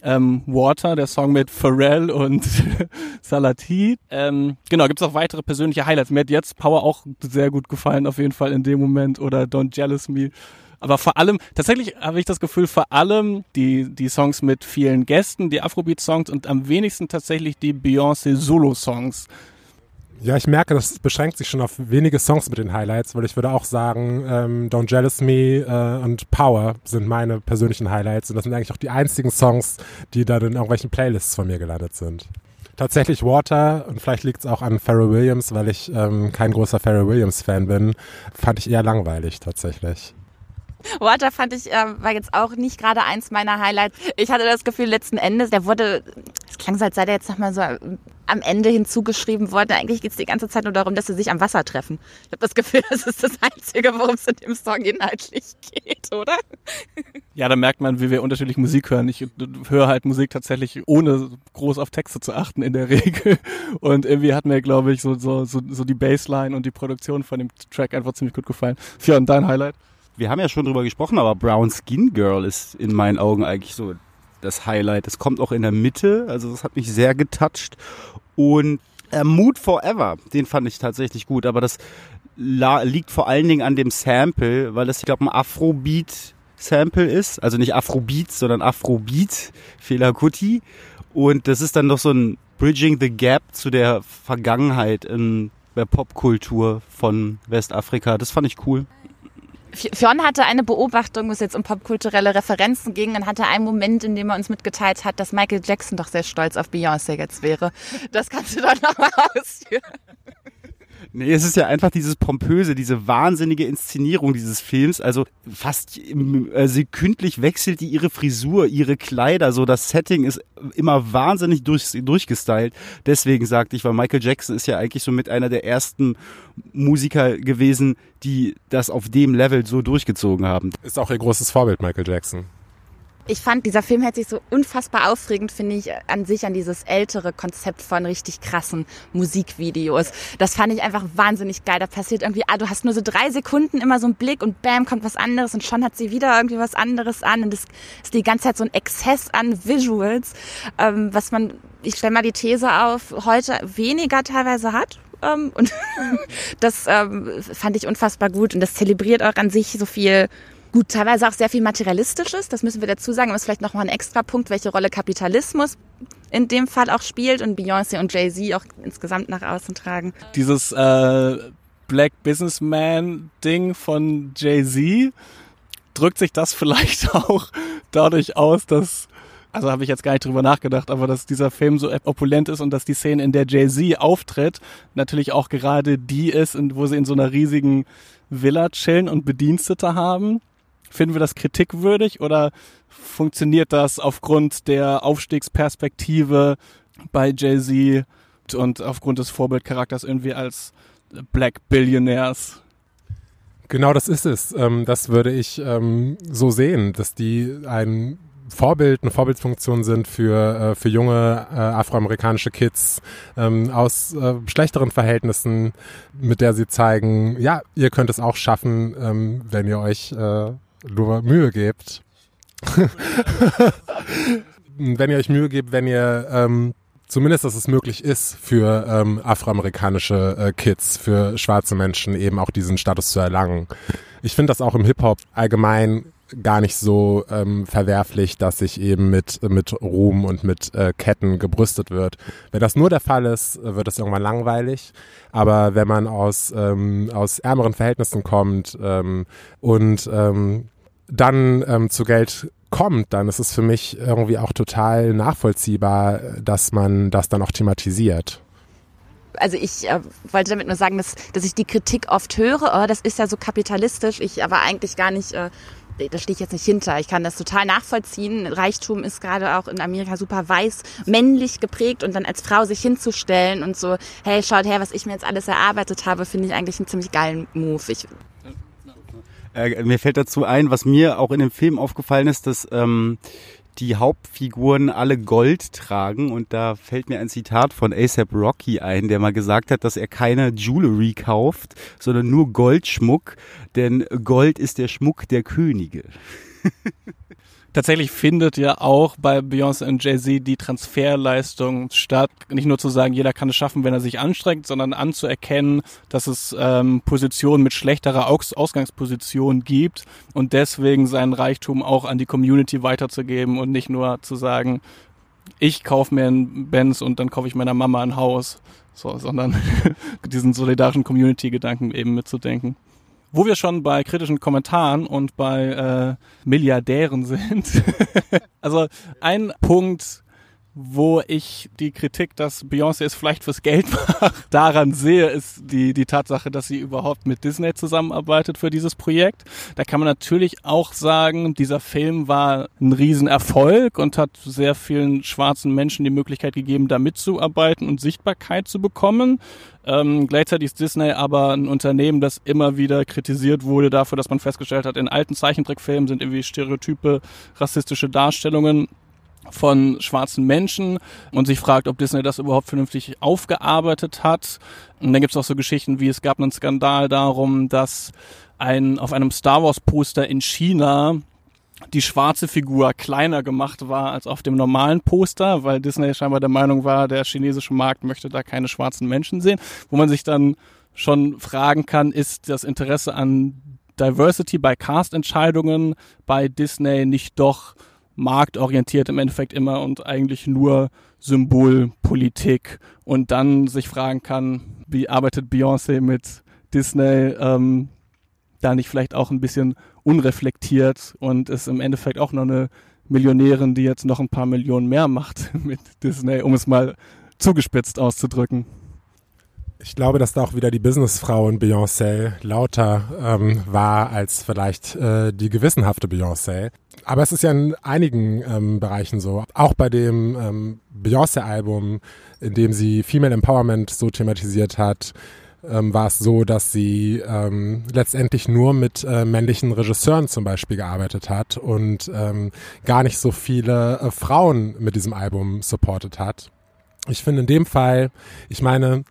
ähm, Water, der Song mit Pharrell und Salati. Ähm, genau, gibt's auch weitere persönliche Highlights. Mir hat jetzt Power auch sehr gut gefallen, auf jeden Fall in dem Moment. Oder Don't Jealous Me. Aber vor allem, tatsächlich habe ich das Gefühl, vor allem die, die Songs mit vielen Gästen, die Afrobeat-Songs und am wenigsten tatsächlich die Beyoncé-Solo-Songs. Ja, ich merke, das beschränkt sich schon auf wenige Songs mit den Highlights, weil ich würde auch sagen, ähm, Don't Jealous Me äh, und Power sind meine persönlichen Highlights und das sind eigentlich auch die einzigen Songs, die dann in irgendwelchen Playlists von mir gelandet sind. Tatsächlich Water und vielleicht liegt es auch an Pharrell Williams, weil ich ähm, kein großer Pharrell Williams Fan bin, fand ich eher langweilig tatsächlich. Water fand ich, äh, war jetzt auch nicht gerade eins meiner Highlights. Ich hatte das Gefühl, letzten Endes, der wurde, es klang so, als sei der jetzt nochmal so am Ende hinzugeschrieben worden. Eigentlich geht es die ganze Zeit nur darum, dass sie sich am Wasser treffen. Ich habe das Gefühl, das ist das Einzige, worum es in dem Song inhaltlich geht, oder? Ja, da merkt man, wie wir unterschiedlich Musik hören. Ich höre halt Musik tatsächlich ohne groß auf Texte zu achten in der Regel. Und irgendwie hat mir, glaube ich, so, so, so, so die Bassline und die Produktion von dem Track einfach ziemlich gut gefallen. Fia, und dein Highlight? Wir haben ja schon drüber gesprochen, aber Brown Skin Girl ist in meinen Augen eigentlich so das Highlight. Es kommt auch in der Mitte, also das hat mich sehr getoucht. Und äh, Mood Forever, den fand ich tatsächlich gut, aber das liegt vor allen Dingen an dem Sample, weil das, ich glaube, ein Afrobeat Sample ist. Also nicht Afrobeat, sondern Afrobeat, Fela Kuti. Und das ist dann doch so ein Bridging the Gap zu der Vergangenheit in der Popkultur von Westafrika. Das fand ich cool. Fionn hatte eine Beobachtung, wo es jetzt um popkulturelle Referenzen ging und hatte einen Moment, in dem er uns mitgeteilt hat, dass Michael Jackson doch sehr stolz auf Beyoncé jetzt wäre. Das kannst du doch nochmal ausführen. Nee, es ist ja einfach dieses pompöse, diese wahnsinnige Inszenierung dieses Films. Also fast äh, sekündlich wechselt die ihre Frisur, ihre Kleider. So das Setting ist immer wahnsinnig durch, durchgestylt. Deswegen sagte ich, weil Michael Jackson ist ja eigentlich so mit einer der ersten Musiker gewesen, die das auf dem Level so durchgezogen haben. Ist auch ihr großes Vorbild, Michael Jackson. Ich fand, dieser Film hört sich so unfassbar aufregend, finde ich, an sich an dieses ältere Konzept von richtig krassen Musikvideos. Das fand ich einfach wahnsinnig geil. Da passiert irgendwie, ah, du hast nur so drei Sekunden immer so einen Blick und bam, kommt was anderes und schon hat sie wieder irgendwie was anderes an und das ist die ganze Zeit so ein Exzess an Visuals, ähm, was man, ich stelle mal die These auf, heute weniger teilweise hat ähm, und das ähm, fand ich unfassbar gut und das zelebriert auch an sich so viel Gut, teilweise auch sehr viel Materialistisches, das müssen wir dazu sagen, aber ist vielleicht nochmal ein extra Punkt, welche Rolle Kapitalismus in dem Fall auch spielt und Beyoncé und Jay-Z auch insgesamt nach außen tragen. Dieses äh, Black Businessman-Ding von Jay-Z, drückt sich das vielleicht auch dadurch aus, dass also habe ich jetzt gar nicht drüber nachgedacht, aber dass dieser Film so opulent ist und dass die Szene, in der Jay-Z auftritt, natürlich auch gerade die ist, wo sie in so einer riesigen Villa chillen und Bedienstete haben. Finden wir das kritikwürdig oder funktioniert das aufgrund der Aufstiegsperspektive bei Jay-Z und aufgrund des Vorbildcharakters irgendwie als Black Billionaires? Genau das ist es. Ähm, das würde ich ähm, so sehen, dass die einen Vorbild, eine Vorbildfunktion sind für, äh, für junge äh, afroamerikanische Kids ähm, aus äh, schlechteren Verhältnissen, mit der sie zeigen, ja, ihr könnt es auch schaffen, wenn ihr euch nur Mühe gebt. wenn ihr euch Mühe gebt, wenn ihr ähm, zumindest, dass es möglich ist für ähm, afroamerikanische äh, Kids, für schwarze Menschen eben auch diesen Status zu erlangen. Ich finde das auch im Hip-Hop allgemein gar nicht so ähm, verwerflich, dass sich eben mit, mit Ruhm und mit äh, Ketten gebrüstet wird. Wenn das nur der Fall ist, wird es irgendwann langweilig. Aber wenn man aus, ähm, aus ärmeren Verhältnissen kommt ähm, und ähm, dann ähm, zu Geld kommt, dann ist es für mich irgendwie auch total nachvollziehbar, dass man das dann auch thematisiert also ich äh, wollte damit nur sagen, dass, dass ich die Kritik oft höre, oh, das ist ja so kapitalistisch, ich aber eigentlich gar nicht, äh, da stehe ich jetzt nicht hinter. Ich kann das total nachvollziehen. Reichtum ist gerade auch in Amerika super weiß, männlich geprägt und dann als Frau sich hinzustellen und so, hey, schaut her, was ich mir jetzt alles erarbeitet habe, finde ich eigentlich einen ziemlich geilen Move. Ich, äh, mir fällt dazu ein, was mir auch in dem Film aufgefallen ist, dass ähm, die Hauptfiguren alle Gold tragen und da fällt mir ein Zitat von ASAP Rocky ein, der mal gesagt hat, dass er keine Jewelry kauft, sondern nur Goldschmuck, denn Gold ist der Schmuck der Könige. tatsächlich findet ja auch bei Beyoncé und Jay-Z die Transferleistung statt. Nicht nur zu sagen, jeder kann es schaffen, wenn er sich anstrengt, sondern anzuerkennen, dass es ähm, Positionen mit schlechterer Aus Ausgangsposition gibt und deswegen seinen Reichtum auch an die Community weiterzugeben und nicht nur zu sagen, ich kaufe mir einen Benz und dann kaufe ich meiner Mama ein Haus, so, sondern diesen solidarischen Community-Gedanken eben mitzudenken. Wo wir schon bei kritischen Kommentaren und bei äh, Milliardären sind. also ein Punkt, wo ich die Kritik, dass Beyoncé es vielleicht fürs Geld macht, daran sehe, ist die, die Tatsache, dass sie überhaupt mit Disney zusammenarbeitet für dieses Projekt. Da kann man natürlich auch sagen, dieser Film war ein Riesenerfolg und hat sehr vielen schwarzen Menschen die Möglichkeit gegeben, da mitzuarbeiten und Sichtbarkeit zu bekommen. Ähm, gleichzeitig ist Disney aber ein Unternehmen, das immer wieder kritisiert wurde dafür, dass man festgestellt hat, in alten Zeichentrickfilmen sind irgendwie stereotype rassistische Darstellungen von schwarzen Menschen und sich fragt, ob Disney das überhaupt vernünftig aufgearbeitet hat. Und dann gibt es auch so Geschichten wie, es gab einen Skandal darum, dass ein, auf einem Star Wars Poster in China die schwarze Figur kleiner gemacht war als auf dem normalen Poster, weil Disney scheinbar der Meinung war, der chinesische Markt möchte da keine schwarzen Menschen sehen, wo man sich dann schon fragen kann, ist das Interesse an Diversity bei Cast-Entscheidungen bei Disney nicht doch marktorientiert im Endeffekt immer und eigentlich nur Symbolpolitik und dann sich fragen kann, wie arbeitet Beyoncé mit Disney, ähm, da nicht vielleicht auch ein bisschen unreflektiert und ist im Endeffekt auch noch eine Millionärin, die jetzt noch ein paar Millionen mehr macht mit Disney, um es mal zugespitzt auszudrücken. Ich glaube, dass da auch wieder die Businessfrau in Beyoncé lauter ähm, war als vielleicht äh, die gewissenhafte Beyoncé. Aber es ist ja in einigen ähm, Bereichen so. Auch bei dem ähm, Beyoncé-Album, in dem sie Female Empowerment so thematisiert hat, ähm, war es so, dass sie ähm, letztendlich nur mit äh, männlichen Regisseuren zum Beispiel gearbeitet hat und ähm, gar nicht so viele äh, Frauen mit diesem Album supportet hat. Ich finde in dem Fall, ich meine,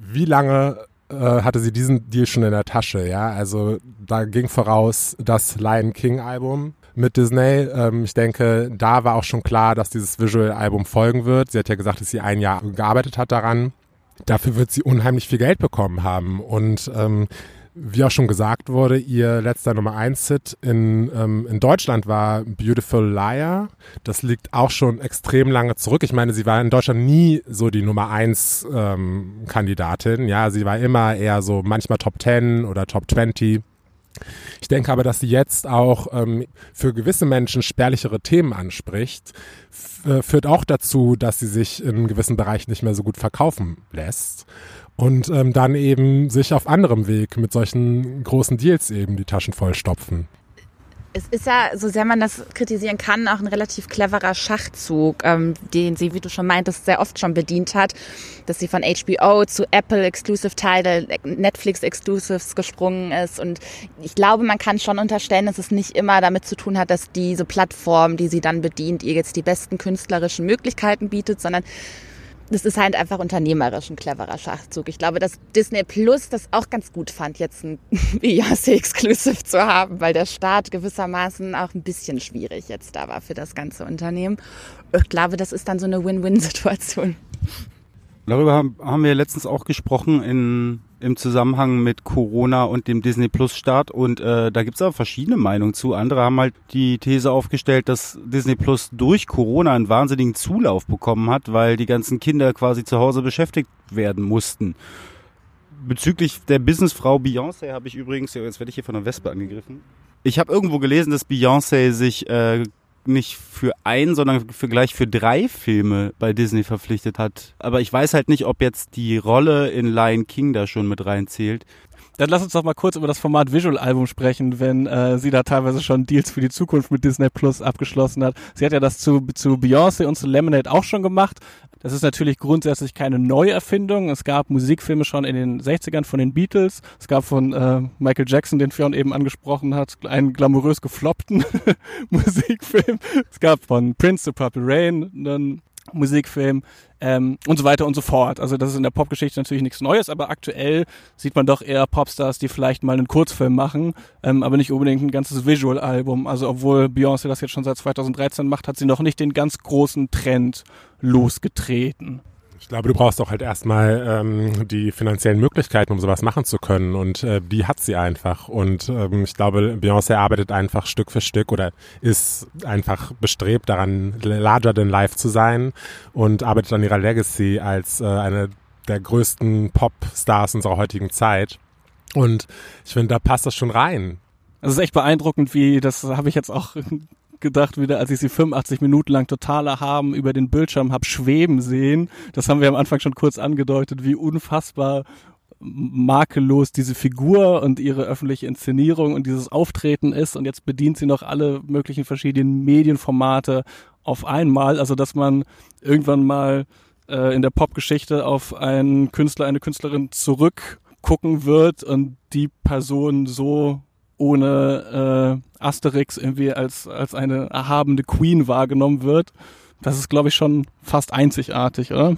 wie lange äh, hatte sie diesen Deal schon in der Tasche? Ja, also da ging voraus das Lion King Album mit Disney. Ähm, ich denke, da war auch schon klar, dass dieses Visual Album folgen wird. Sie hat ja gesagt, dass sie ein Jahr gearbeitet hat daran dafür wird sie unheimlich viel Geld bekommen haben. Und ähm, wie auch schon gesagt wurde, ihr letzter Nummer 1 Hit in, ähm, in Deutschland war Beautiful Liar. Das liegt auch schon extrem lange zurück. Ich meine, sie war in Deutschland nie so die Nummer 1 ähm. Ja, sie war immer eher so manchmal Top 10 oder Top 20. Ich denke aber, dass sie jetzt auch ähm, für gewisse Menschen spärlichere Themen anspricht, äh, führt auch dazu, dass sie sich in gewissen Bereichen nicht mehr so gut verkaufen lässt und ähm, dann eben sich auf anderem Weg mit solchen großen Deals eben die Taschen vollstopfen Es ist ja, so sehr man das kritisieren kann, auch ein relativ cleverer Schachzug, ähm, den sie, wie du schon meintest, sehr oft schon bedient hat, dass sie von HBO zu Apple Exclusive Title, Netflix Exclusives gesprungen ist. Und ich glaube, man kann schon unterstellen, dass es nicht immer damit zu tun hat, dass diese Plattform, die sie dann bedient, ihr jetzt die besten künstlerischen Möglichkeiten bietet, sondern das ist halt einfach unternehmerisch ein cleverer Schachzug. Ich glaube, dass Disney Plus das auch ganz gut fand, jetzt ein Beyoncé-Exclusive zu haben, weil der Start gewissermaßen auch ein bisschen schwierig jetzt da war für das ganze Unternehmen. Ich glaube, das ist dann so eine Win-Win-Situation. Darüber haben wir letztens auch gesprochen in, im Zusammenhang mit Corona und dem Disney Plus Start und äh, da gibt's aber verschiedene Meinungen zu. Andere haben halt die These aufgestellt, dass Disney Plus durch Corona einen wahnsinnigen Zulauf bekommen hat, weil die ganzen Kinder quasi zu Hause beschäftigt werden mussten. Bezüglich der Businessfrau Beyoncé habe ich übrigens, jetzt werde ich hier von einer Wespe angegriffen. Ich habe irgendwo gelesen, dass Beyoncé sich äh, nicht für ein, sondern für gleich für drei Filme bei Disney verpflichtet hat. Aber ich weiß halt nicht, ob jetzt die Rolle in Lion King da schon mit reinzählt. Dann lass uns doch mal kurz über das Format Visual Album sprechen, wenn äh, sie da teilweise schon Deals für die Zukunft mit Disney Plus abgeschlossen hat. Sie hat ja das zu, zu Beyoncé und zu Lemonade auch schon gemacht. Das ist natürlich grundsätzlich keine Neuerfindung. Es gab Musikfilme schon in den 60ern von den Beatles. Es gab von äh, Michael Jackson, den Fionn eben angesprochen hat, einen glamourös gefloppten Musikfilm. Es gab von Prince to Purple Rain einen Musikfilm ähm, und so weiter und so fort. Also das ist in der Popgeschichte natürlich nichts Neues, aber aktuell sieht man doch eher Popstars, die vielleicht mal einen Kurzfilm machen, ähm, aber nicht unbedingt ein ganzes Visual-Album. Also obwohl Beyoncé das jetzt schon seit 2013 macht, hat sie noch nicht den ganz großen Trend losgetreten. Ich glaube, du brauchst auch halt erstmal ähm, die finanziellen Möglichkeiten, um sowas machen zu können. Und äh, die hat sie einfach. Und ähm, ich glaube, Beyoncé arbeitet einfach Stück für Stück oder ist einfach bestrebt daran, larger than life zu sein und arbeitet an ihrer Legacy als äh, eine der größten Popstars unserer heutigen Zeit. Und ich finde, da passt das schon rein. Es ist echt beeindruckend, wie, das habe ich jetzt auch gedacht wieder, als ich sie 85 Minuten lang totaler haben über den Bildschirm hab schweben sehen. Das haben wir am Anfang schon kurz angedeutet, wie unfassbar makellos diese Figur und ihre öffentliche Inszenierung und dieses Auftreten ist und jetzt bedient sie noch alle möglichen verschiedenen Medienformate auf einmal, also dass man irgendwann mal äh, in der Popgeschichte auf einen Künstler, eine Künstlerin zurückgucken wird und die Person so ohne äh, Asterix irgendwie als, als eine erhabene Queen wahrgenommen wird. Das ist, glaube ich, schon fast einzigartig, oder?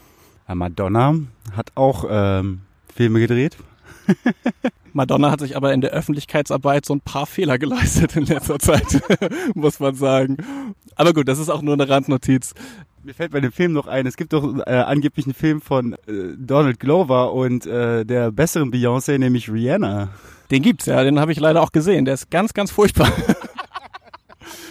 Ja, Madonna hat auch ähm, Filme gedreht. Madonna hat sich aber in der Öffentlichkeitsarbeit so ein paar Fehler geleistet in letzter Zeit, muss man sagen. Aber gut, das ist auch nur eine Randnotiz. Mir fällt bei dem Film noch ein, es gibt doch äh, angeblich einen Film von äh, Donald Glover und äh, der besseren Beyoncé, nämlich Rihanna. Den gibt's ja, den habe ich leider auch gesehen. Der ist ganz, ganz furchtbar.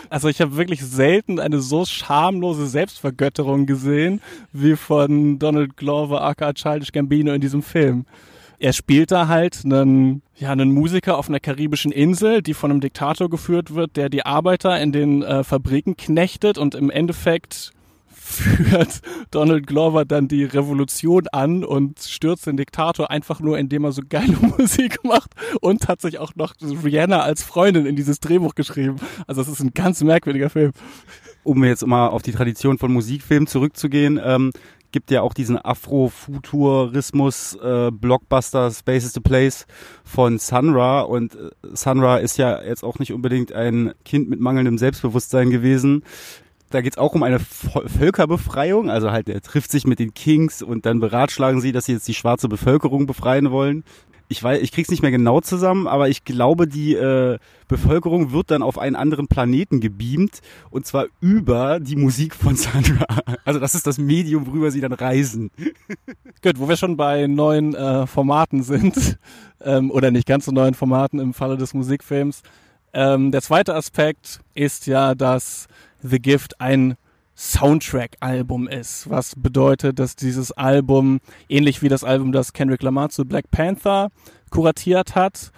Also ich habe wirklich selten eine so schamlose Selbstvergötterung gesehen wie von Donald Glover aka Childish Gambino in diesem Film. Er spielt da halt einen, ja, einen Musiker auf einer karibischen Insel, die von einem Diktator geführt wird, der die Arbeiter in den äh, Fabriken knechtet und im Endeffekt führt Donald Glover dann die Revolution an und stürzt den Diktator einfach nur, indem er so geile Musik macht und hat sich auch noch Rihanna als Freundin in dieses Drehbuch geschrieben. Also es ist ein ganz merkwürdiger Film. Um jetzt mal auf die Tradition von Musikfilmen zurückzugehen, ähm, gibt ja auch diesen Afrofuturismus äh, Blockbuster Spaces to Place von Sunra und äh, Sunra ist ja jetzt auch nicht unbedingt ein Kind mit mangelndem Selbstbewusstsein gewesen. Da geht's auch um eine Völkerbefreiung. Also halt, er trifft sich mit den Kings und dann beratschlagen sie, dass sie jetzt die schwarze Bevölkerung befreien wollen. Ich weiß, ich krieg's nicht mehr genau zusammen, aber ich glaube, die äh, Bevölkerung wird dann auf einen anderen Planeten gebeamt und zwar über die Musik von Sandra. Also das ist das Medium, worüber sie dann reisen. Gut, wo wir schon bei neuen äh, Formaten sind ähm, oder nicht ganz so neuen Formaten im Falle des Musikfilms. Ähm, der zweite Aspekt ist ja, dass The Gift ein Soundtrack-Album ist, was bedeutet, dass dieses Album, ähnlich wie das Album, das Kendrick Lamar zu Black Panther kuratiert hat,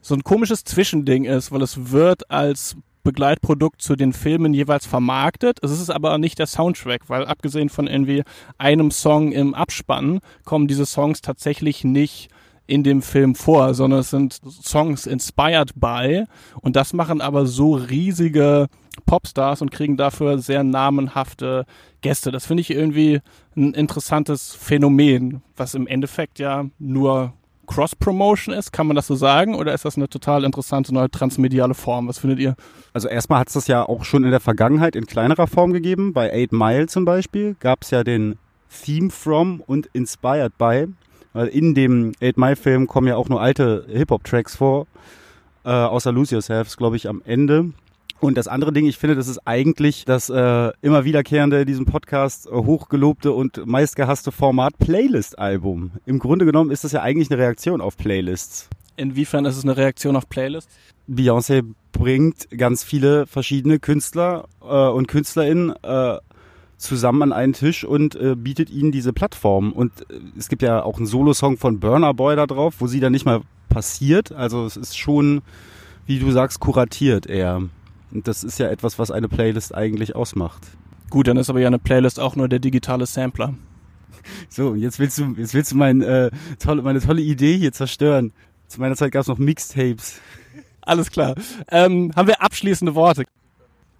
so ein komisches Zwischending ist, weil es wird als Begleitprodukt zu den Filmen jeweils vermarktet. Es ist aber nicht der Soundtrack, weil abgesehen von irgendwie einem Song im Abspann kommen diese Songs tatsächlich nicht in dem Film vor, sondern es sind Songs inspired by und das machen aber so riesige Popstars und kriegen dafür sehr namenhafte Gäste. Das finde ich irgendwie ein interessantes Phänomen, was im Endeffekt ja nur Cross-Promotion ist, kann man das so sagen? Oder ist das eine total interessante neue transmediale Form? Was findet ihr? Also erstmal hat es das ja auch schon in der Vergangenheit in kleinerer Form gegeben. Bei Eight Mile zum Beispiel gab es ja den Theme From und Inspired By. Weil in dem Eight Mile Film kommen ja auch nur alte Hip-Hop-Tracks vor. Äh, außer Lose Yourself, glaube ich, am Ende. Und das andere Ding, ich finde, das ist eigentlich das äh, immer wiederkehrende in diesem Podcast äh, hochgelobte und meistgehasste Format Playlist-Album. Im Grunde genommen ist das ja eigentlich eine Reaktion auf Playlists. Inwiefern ist es eine Reaktion auf Playlists? Beyoncé bringt ganz viele verschiedene Künstler äh, und KünstlerInnen äh, zusammen an einen Tisch und äh, bietet ihnen diese Plattform. Und äh, es gibt ja auch einen Solo-Song von Burner Boy da drauf, wo sie dann nicht mal passiert. Also es ist schon, wie du sagst, kuratiert eher. Und das ist ja etwas, was eine Playlist eigentlich ausmacht. Gut, dann ist aber ja eine Playlist auch nur der digitale Sampler. So, jetzt willst du, jetzt willst du mein, äh, tolle, meine tolle Idee hier zerstören. Zu meiner Zeit gab es noch Mixtapes. Alles klar. Ähm, haben wir abschließende Worte?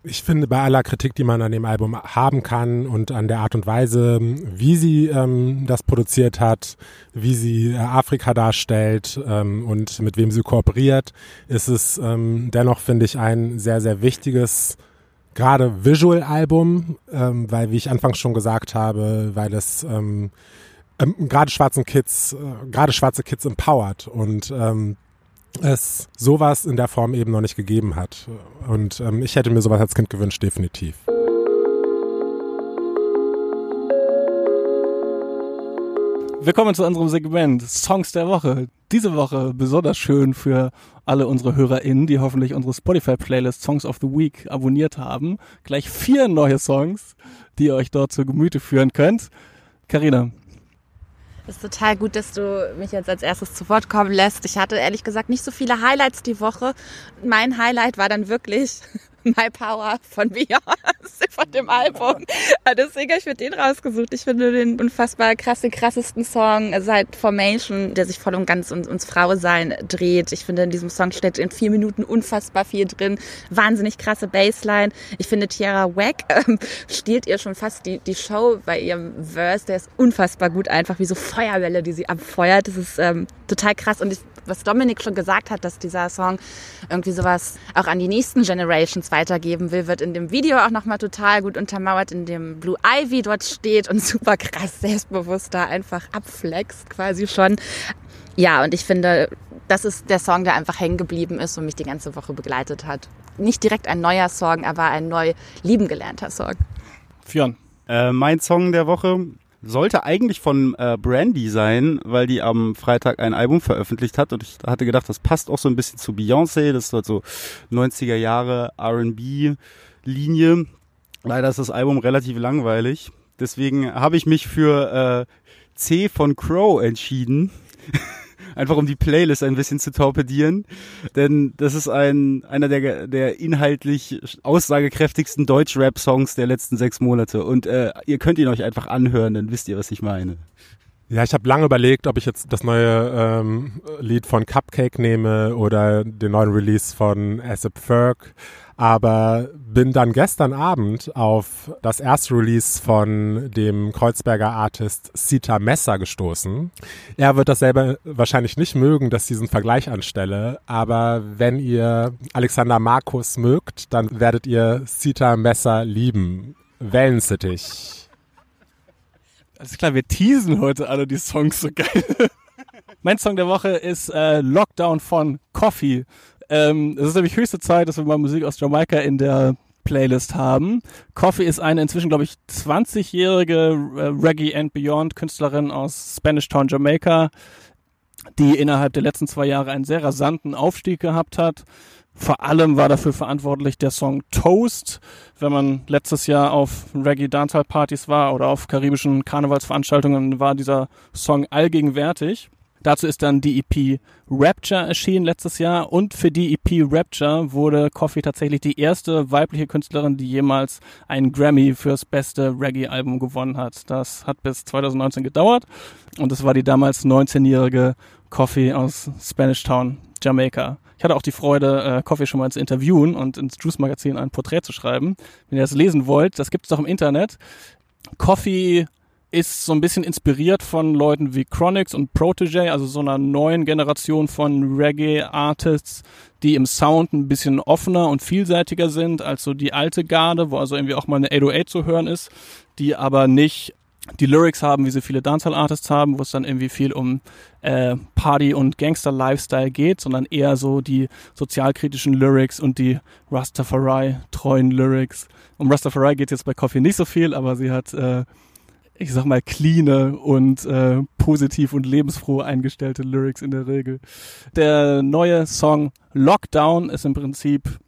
Ich finde, bei aller Kritik, die man an dem Album haben kann und an der Art und Weise, wie sie ähm, das produziert hat, wie sie äh, Afrika darstellt ähm, und mit wem sie kooperiert, ist es ähm, dennoch, finde ich, ein sehr, sehr wichtiges, gerade Visual-Album, ähm, weil, wie ich anfangs schon gesagt habe, weil es ähm, ähm, gerade schwarzen Kids, äh, gerade schwarze Kids empowert und ähm, es sowas in der Form eben noch nicht gegeben hat. Und ähm, ich hätte mir sowas als Kind gewünscht, definitiv. Willkommen zu unserem Segment Songs der Woche. Diese Woche besonders schön für alle unsere HörerInnen, die hoffentlich unsere Spotify-Playlist Songs of the Week abonniert haben. Gleich vier neue Songs, die ihr euch dort zu Gemüte führen könnt. Carina, das ist total gut, dass du mich jetzt als erstes zu Wort kommen lässt. Ich hatte ehrlich gesagt nicht so viele Highlights die Woche. Mein Highlight war dann wirklich My Power von Beyoncé von dem Album. Deswegen habe ich mir den rausgesucht. Ich finde den unfassbar krass, den krassesten Song seit Formation, der sich voll und ganz ums, ums Frausein dreht. Ich finde, in diesem Song steckt in vier Minuten unfassbar viel drin. Wahnsinnig krasse Bassline. Ich finde, Tiara Wack ähm, stiehlt ihr schon fast die, die Show bei ihrem Verse. Der ist unfassbar gut einfach, wie so Feuerwelle, die sie abfeuert. Das ist ähm, total krass. Und ich, was Dominik schon gesagt hat, dass dieser Song irgendwie sowas auch an die nächsten Generations weitergeben will, wird in dem Video auch nochmal total gut untermauert, in dem Blue Ivy dort steht und super krass selbstbewusst da einfach abflext quasi schon. Ja, und ich finde, das ist der Song, der einfach hängen geblieben ist und mich die ganze Woche begleitet hat. Nicht direkt ein neuer Song, aber ein neu lieben gelernter Song. Fionn. Äh, mein Song der Woche sollte eigentlich von äh, Brandy sein, weil die am Freitag ein Album veröffentlicht hat und ich hatte gedacht, das passt auch so ein bisschen zu Beyoncé, das ist halt so 90er Jahre R&B Linie. Leider ist das Album relativ langweilig, deswegen habe ich mich für äh, C von Crow entschieden. einfach um die Playlist ein bisschen zu torpedieren. Denn das ist ein, einer der, der inhaltlich aussagekräftigsten Deutsch-Rap-Songs der letzten sechs Monate. Und äh, ihr könnt ihn euch einfach anhören, dann wisst ihr, was ich meine. Ja, ich habe lange überlegt, ob ich jetzt das neue ähm, Lied von Cupcake nehme oder den neuen Release von Asap Ferg aber bin dann gestern Abend auf das erste Release von dem Kreuzberger Artist Sita Messer gestoßen. Er wird das selber wahrscheinlich nicht mögen, dass ich diesen Vergleich anstelle, aber wenn ihr Alexander Markus mögt, dann werdet ihr Sita Messer lieben. Wellensittich. Alles klar, wir teasen heute alle die Songs so geil. mein Song der Woche ist äh, Lockdown von Coffee. Ähm, es ist nämlich höchste Zeit, dass wir mal Musik aus Jamaika in der Playlist haben. Coffee ist eine inzwischen, glaube ich, 20-jährige äh, Reggae and Beyond Künstlerin aus Spanish Town, Jamaica, die innerhalb der letzten zwei Jahre einen sehr rasanten Aufstieg gehabt hat. Vor allem war dafür verantwortlich der Song Toast. Wenn man letztes Jahr auf Reggae Dancehall Partys war oder auf karibischen Karnevalsveranstaltungen, war dieser Song allgegenwärtig. Dazu ist dann die EP Rapture erschienen letztes Jahr und für die EP Rapture wurde Coffee tatsächlich die erste weibliche Künstlerin, die jemals einen Grammy fürs beste Reggae-Album gewonnen hat. Das hat bis 2019 gedauert und es war die damals 19-jährige Coffee aus Spanish Town, Jamaika. Ich hatte auch die Freude, äh, Coffee schon mal zu interviewen und ins Juice Magazin ein Porträt zu schreiben. Wenn ihr das lesen wollt, das gibt es doch im Internet. Coffee ist so ein bisschen inspiriert von Leuten wie Chronix und Protege, also so einer neuen Generation von Reggae-Artists, die im Sound ein bisschen offener und vielseitiger sind als so die alte Garde, wo also irgendwie auch mal eine 808 zu hören ist, die aber nicht die Lyrics haben, wie sie viele Dancehall-Artists haben, wo es dann irgendwie viel um äh, Party- und Gangster-Lifestyle geht, sondern eher so die sozialkritischen Lyrics und die Rastafari-treuen Lyrics. Um Rastafari geht jetzt bei Coffee nicht so viel, aber sie hat äh, ich sag mal, cleane und äh, positiv und lebensfroh eingestellte Lyrics in der Regel. Der neue Song Lockdown ist im Prinzip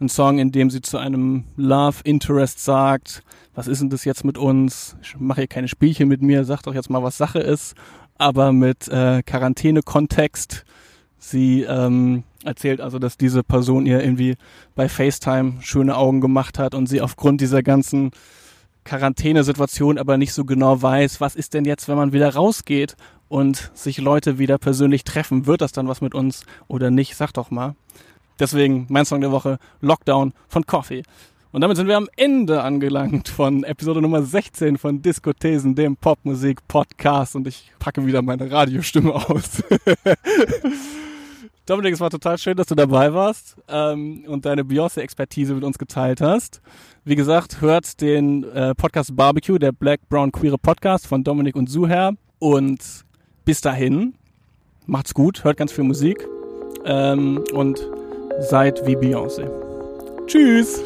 ein Song, in dem sie zu einem Love Interest sagt, was ist denn das jetzt mit uns? Ich mache hier keine Spielchen mit mir, sag doch jetzt mal, was Sache ist, aber mit äh, Quarantäne-Kontext. Sie ähm, erzählt also, dass diese Person ihr irgendwie bei FaceTime schöne Augen gemacht hat und sie aufgrund dieser ganzen Quarantänesituation aber nicht so genau weiß, was ist denn jetzt, wenn man wieder rausgeht und sich Leute wieder persönlich treffen, wird das dann was mit uns oder nicht? Sag doch mal. Deswegen mein Song der Woche, Lockdown von Coffee. Und damit sind wir am Ende angelangt von Episode Nummer 16 von Diskothesen, dem Popmusik-Podcast. Und ich packe wieder meine Radiostimme aus. Dominik, es war total schön, dass du dabei warst ähm, und deine Beyoncé-Expertise mit uns geteilt hast. Wie gesagt, hört den äh, Podcast Barbecue, der Black Brown Queere Podcast von Dominik und Suher. Und bis dahin, macht's gut, hört ganz viel Musik ähm, und seid wie Beyoncé. Tschüss!